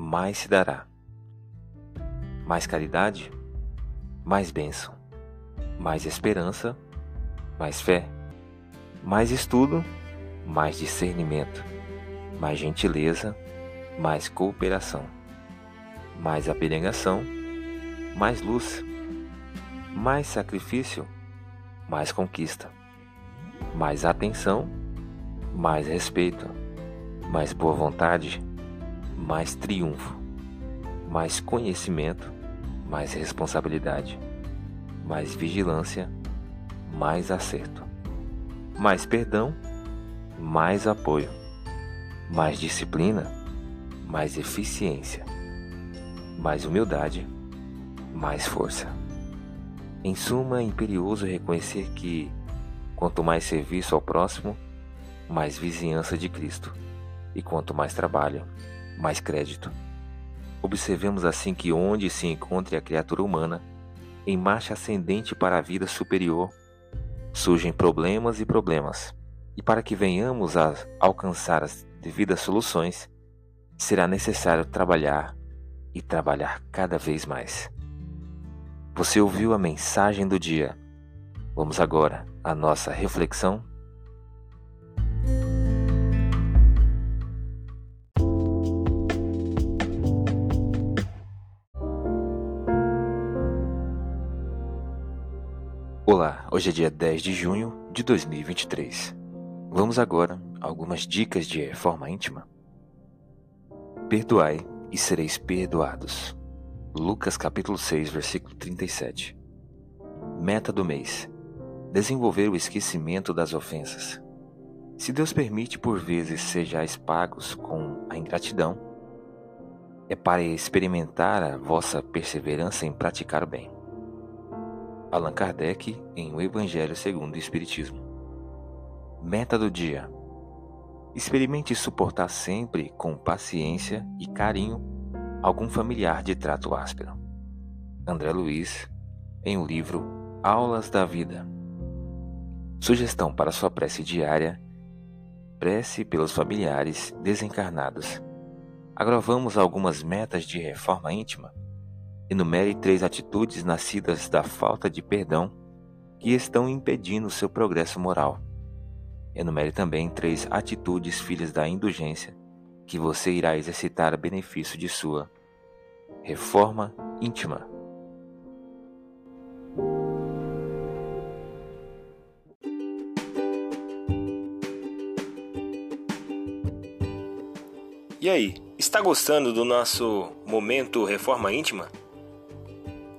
mais se dará. Mais caridade, mais bênção, mais esperança, mais fé, mais estudo, mais discernimento, mais gentileza, mais cooperação, mais abnegação, mais luz, mais sacrifício, mais conquista, mais atenção, mais respeito, mais boa vontade, mais triunfo, mais conhecimento, mais responsabilidade, mais vigilância, mais acerto, mais perdão, mais apoio, mais disciplina, mais eficiência, mais humildade, mais força. Em suma, é imperioso reconhecer que, quanto mais serviço ao próximo, mais vizinhança de Cristo, e quanto mais trabalho, mais crédito. Observemos assim que onde se encontre a criatura humana, em marcha ascendente para a vida superior, surgem problemas e problemas. E para que venhamos a alcançar as devidas soluções, será necessário trabalhar e trabalhar cada vez mais. Você ouviu a mensagem do dia. Vamos agora à nossa reflexão Olá, hoje é dia 10 de junho de 2023. Vamos agora a algumas dicas de reforma íntima. Perdoai e sereis perdoados. Lucas capítulo 6, versículo 37. Meta do mês: desenvolver o esquecimento das ofensas. Se Deus permite por vezes sejais pagos com a ingratidão, é para experimentar a vossa perseverança em praticar o bem. Allan Kardec em O Evangelho segundo o Espiritismo. Meta do dia: experimente suportar sempre com paciência e carinho algum familiar de trato áspero. André Luiz, em o livro Aulas da Vida. Sugestão para sua prece diária: prece pelos familiares desencarnados. Agora vamos a algumas metas de reforma íntima Enumere três atitudes nascidas da falta de perdão que estão impedindo seu progresso moral. Enumere também três atitudes filhas da indulgência que você irá exercitar a benefício de sua reforma íntima. E aí, está gostando do nosso momento Reforma Íntima?